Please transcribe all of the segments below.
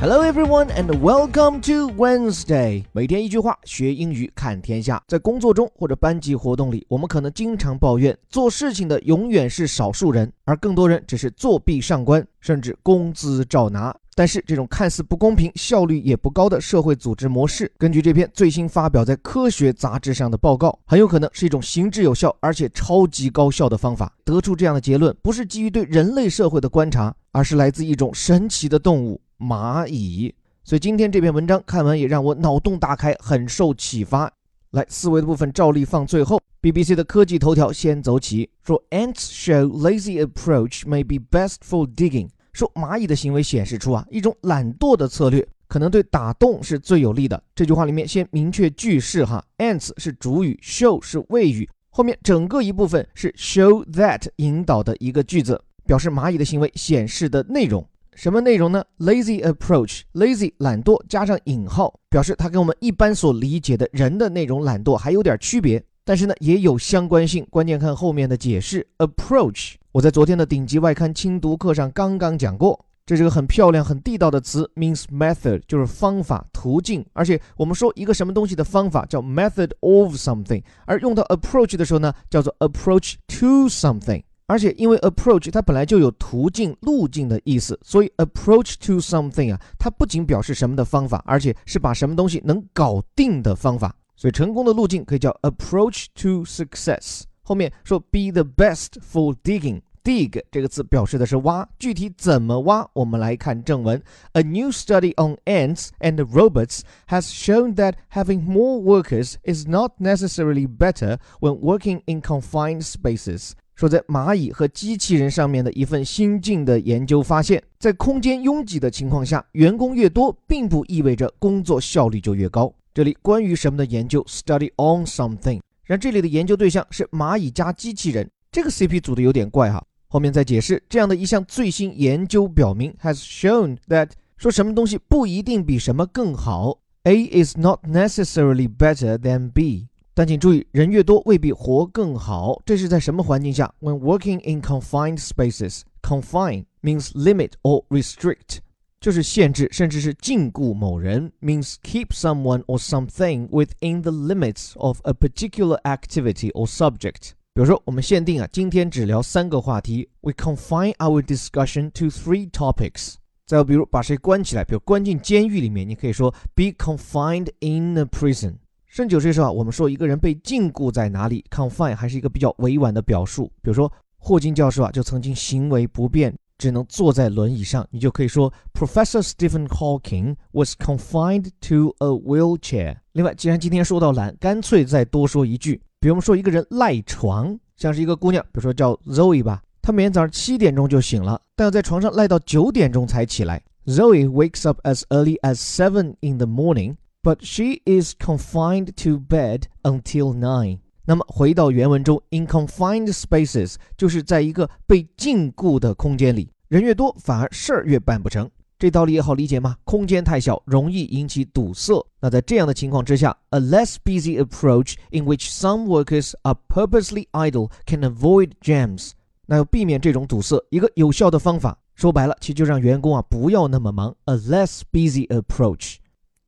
Hello everyone and welcome to Wednesday。每天一句话，学英语看天下。在工作中或者班级活动里，我们可能经常抱怨做事情的永远是少数人，而更多人只是作弊上官，甚至工资照拿。但是这种看似不公平、效率也不高的社会组织模式，根据这篇最新发表在科学杂志上的报告，很有可能是一种行之有效而且超级高效的方法。得出这样的结论，不是基于对人类社会的观察，而是来自一种神奇的动物。蚂蚁，所以今天这篇文章看完也让我脑洞大开，很受启发。来，思维的部分照例放最后。BBC 的科技头条先走起，说 Ants show lazy approach may be best for digging。说蚂蚁的行为显示出啊一种懒惰的策略，可能对打洞是最有利的。这句话里面先明确句式哈，Ants 是主语，show 是谓语，后面整个一部分是 show that 引导的一个句子，表示蚂蚁的行为显示的内容。什么内容呢？Lazy approach，lazy 懒惰加上引号，表示它跟我们一般所理解的人的那种懒惰还有点区别，但是呢也有相关性。关键看后面的解释。Approach，我在昨天的顶级外刊精读课上刚刚讲过，这是个很漂亮、很地道的词，means method，就是方法、途径。而且我们说一个什么东西的方法叫 method of something，而用到 approach 的时候呢，叫做 approach to something。而且因为 approach 它本来就有途径、路径的意思，所以 approach to something 啊，它不仅表示什么的方法，而且是把什么东西能搞定的方法。所以成功的路径可以叫 approach to success。后面说 be the best for digging。dig 这个词表示的是挖，具体怎么挖，我们来看正文。A new study on ants and robots has shown that having more workers is not necessarily better when working in confined spaces. 说，在蚂蚁和机器人上面的一份新进的研究发现，在空间拥挤的情况下，员工越多，并不意味着工作效率就越高。这里关于什么的研究？Study on something。然这里的研究对象是蚂蚁加机器人，这个 CP 组的有点怪哈。后面再解释，这样的一项最新研究表明，has shown that 说什么东西不一定比什么更好。A is not necessarily better than B。但请注意，人越多未必活更好。这是在什么环境下？When working in confined spaces, confine means limit or restrict，就是限制甚至是禁锢某人；means keep someone or something within the limits of a particular activity or subject。比如说，我们限定啊，今天只聊三个话题。We confine our discussion to three topics。再比如，把谁关起来，比如关进监狱里面，你可以说 be confined in a prison。 甚至有些时候啊，我们说一个人被禁锢在哪里，confine 还是一个比较委婉的表述。比如说霍金教授啊，就曾经行为不便，只能坐在轮椅上，你就可以说 Professor Stephen Hawking was confined to a wheelchair。另外，既然今天说到懒，干脆再多说一句，比如说一个人赖床，像是一个姑娘，比如说叫 Zoe 吧，她每天早上七点钟就醒了，但要在床上赖到九点钟才起来。Zoe wakes up as early as seven in the morning。But she is confined to bed until nine。那么回到原文中，in confined spaces 就是在一个被禁锢的空间里，人越多反而事儿越办不成。这道理也好理解吗？空间太小，容易引起堵塞。那在这样的情况之下，a less busy approach in which some workers are purposely idle can avoid jams。那要避免这种堵塞，一个有效的方法，说白了，其实就让员工啊不要那么忙。a less busy approach。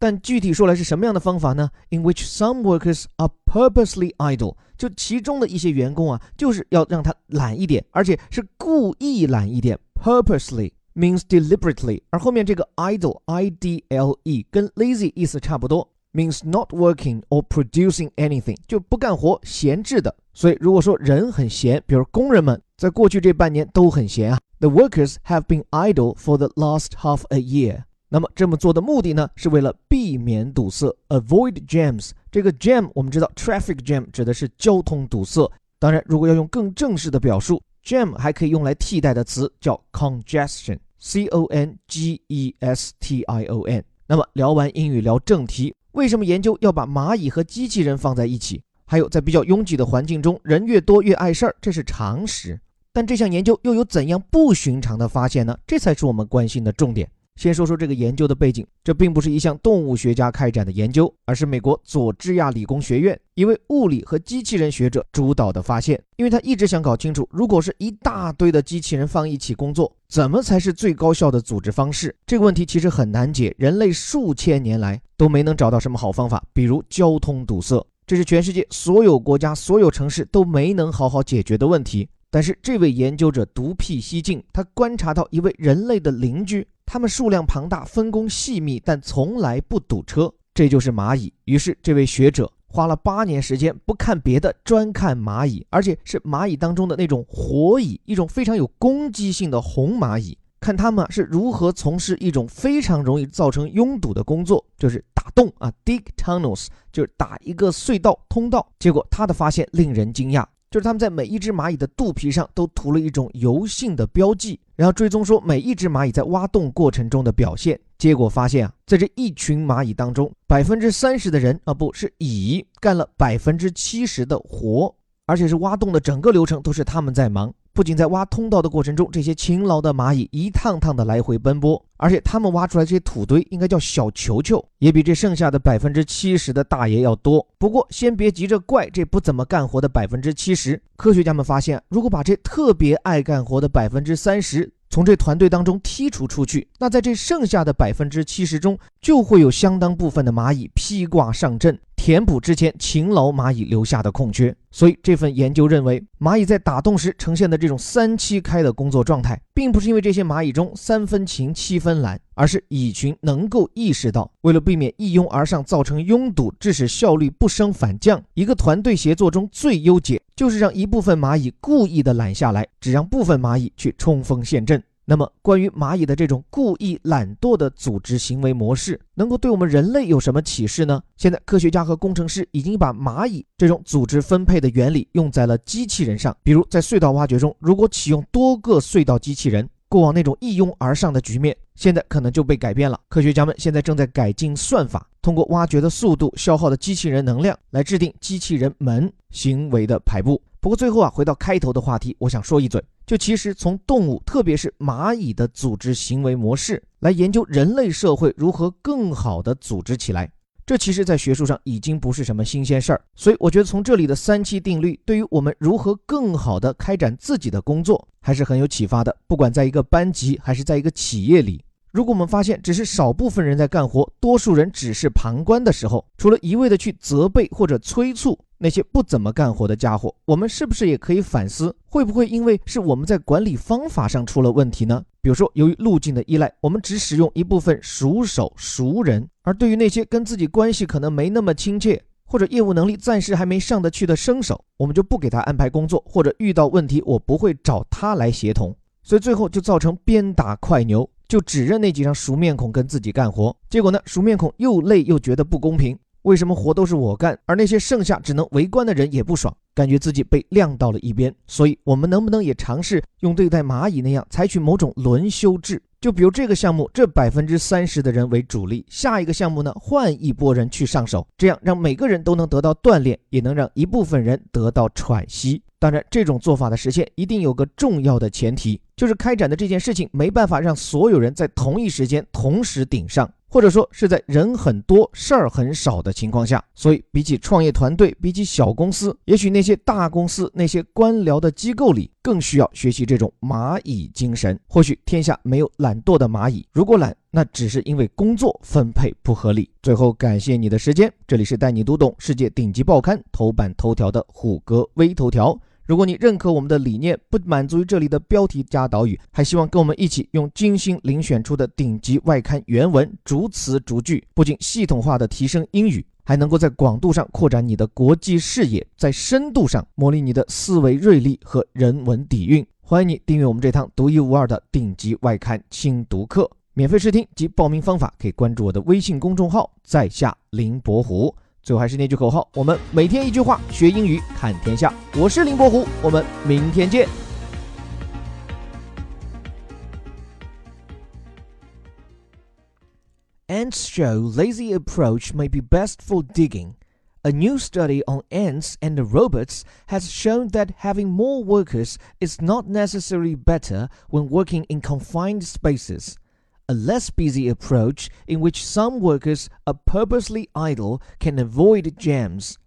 但具体说来是什么样的方法呢？In which some workers are purposely idle，就其中的一些员工啊，就是要让他懒一点，而且是故意懒一点。Purposely means deliberately，而后面这个 idle，i d l e，跟 lazy 意思差不多，means not working or producing anything，就不干活，闲置的。所以如果说人很闲，比如工人们在过去这半年都很闲啊。The workers have been idle for the last half a year。 那么这么做的目的呢，是为了避免堵塞，avoid jams。这个 jam 我们知道，traffic jam 指的是交通堵塞。当然，如果要用更正式的表述，jam 还可以用来替代的词叫 congestion，c o n g e s t i o n。那么聊完英语，聊正题，为什么研究要把蚂蚁和机器人放在一起？还有在比较拥挤的环境中，人越多越碍事儿，这是常识。但这项研究又有怎样不寻常的发现呢？这才是我们关心的重点。先说说这个研究的背景，这并不是一项动物学家开展的研究，而是美国佐治亚理工学院一位物理和机器人学者主导的发现。因为他一直想搞清楚，如果是一大堆的机器人放一起工作，怎么才是最高效的组织方式？这个问题其实很难解，人类数千年来都没能找到什么好方法。比如交通堵塞，这是全世界所有国家、所有城市都没能好好解决的问题。但是这位研究者独辟蹊径，他观察到一位人类的邻居，他们数量庞大，分工细密，但从来不堵车，这就是蚂蚁。于是这位学者花了八年时间，不看别的，专看蚂蚁，而且是蚂蚁当中的那种活蚁，一种非常有攻击性的红蚂蚁，看他们是如何从事一种非常容易造成拥堵的工作，就是打洞啊，dig tunnels，就是打一个隧道通道。结果他的发现令人惊讶。就是他们在每一只蚂蚁的肚皮上都涂了一种油性的标记，然后追踪说每一只蚂蚁在挖洞过程中的表现。结果发现啊，在这一群蚂蚁当中，百分之三十的人啊，不是蚁干了百分之七十的活，而且是挖洞的整个流程都是他们在忙。不仅在挖通道的过程中，这些勤劳的蚂蚁一趟趟的来回奔波，而且他们挖出来这些土堆应该叫小球球，也比这剩下的百分之七十的大爷要多。不过先别急着怪这不怎么干活的百分之七十，科学家们发现，如果把这特别爱干活的百分之三十从这团队当中剔除出去，那在这剩下的百分之七十中，就会有相当部分的蚂蚁披挂上阵。填补之前勤劳蚂蚁留下的空缺，所以这份研究认为，蚂蚁在打洞时呈现的这种三七开的工作状态，并不是因为这些蚂蚁中三分勤七分懒，而是蚁群能够意识到，为了避免一拥而上造成拥堵，致使效率不升反降，一个团队协作中最优解就是让一部分蚂蚁故意的懒下来，只让部分蚂蚁去冲锋陷阵。那么，关于蚂蚁的这种故意懒惰的组织行为模式，能够对我们人类有什么启示呢？现在，科学家和工程师已经把蚂蚁这种组织分配的原理用在了机器人上。比如，在隧道挖掘中，如果启用多个隧道机器人，过往那种一拥而上的局面，现在可能就被改变了。科学家们现在正在改进算法，通过挖掘的速度、消耗的机器人能量来制定机器人门行为的排布。不过最后啊，回到开头的话题，我想说一嘴，就其实从动物，特别是蚂蚁的组织行为模式来研究人类社会如何更好的组织起来，这其实在学术上已经不是什么新鲜事儿。所以我觉得从这里的三七定律，对于我们如何更好的开展自己的工作，还是很有启发的。不管在一个班级还是在一个企业里，如果我们发现只是少部分人在干活，多数人只是旁观的时候，除了一味的去责备或者催促。那些不怎么干活的家伙，我们是不是也可以反思，会不会因为是我们在管理方法上出了问题呢？比如说，由于路径的依赖，我们只使用一部分熟手熟人，而对于那些跟自己关系可能没那么亲切，或者业务能力暂时还没上得去的生手，我们就不给他安排工作，或者遇到问题我不会找他来协同，所以最后就造成鞭打快牛，就只认那几张熟面孔跟自己干活，结果呢，熟面孔又累又觉得不公平。为什么活都是我干，而那些剩下只能围观的人也不爽，感觉自己被晾到了一边？所以，我们能不能也尝试用对待蚂蚁那样，采取某种轮休制？就比如这个项目，这百分之三十的人为主力，下一个项目呢，换一波人去上手，这样让每个人都能得到锻炼，也能让一部分人得到喘息。当然，这种做法的实现一定有个重要的前提，就是开展的这件事情没办法让所有人在同一时间同时顶上。或者说是在人很多、事儿很少的情况下，所以比起创业团队，比起小公司，也许那些大公司、那些官僚的机构里更需要学习这种蚂蚁精神。或许天下没有懒惰的蚂蚁，如果懒，那只是因为工作分配不合理。最后，感谢你的时间，这里是带你读懂世界顶级报刊头版头条的虎哥微头条。如果你认可我们的理念，不满足于这里的标题加导语，还希望跟我们一起用精心遴选出的顶级外刊原文，逐词逐句，不仅系统化的提升英语，还能够在广度上扩展你的国际视野，在深度上磨砺你的思维锐利和人文底蕴。欢迎你订阅我们这堂独一无二的顶级外刊精读课，免费试听及报名方法可以关注我的微信公众号“在下林伯虎”。最后还是那句口号：我们每天一句话，学英语看天下。我是林伯虎，我们明天见。Ants show lazy approach may be best for digging. A new study on ants and robots has shown that having more workers is not necessarily better when working in confined spaces. a less busy approach in which some workers are purposely idle can avoid jams.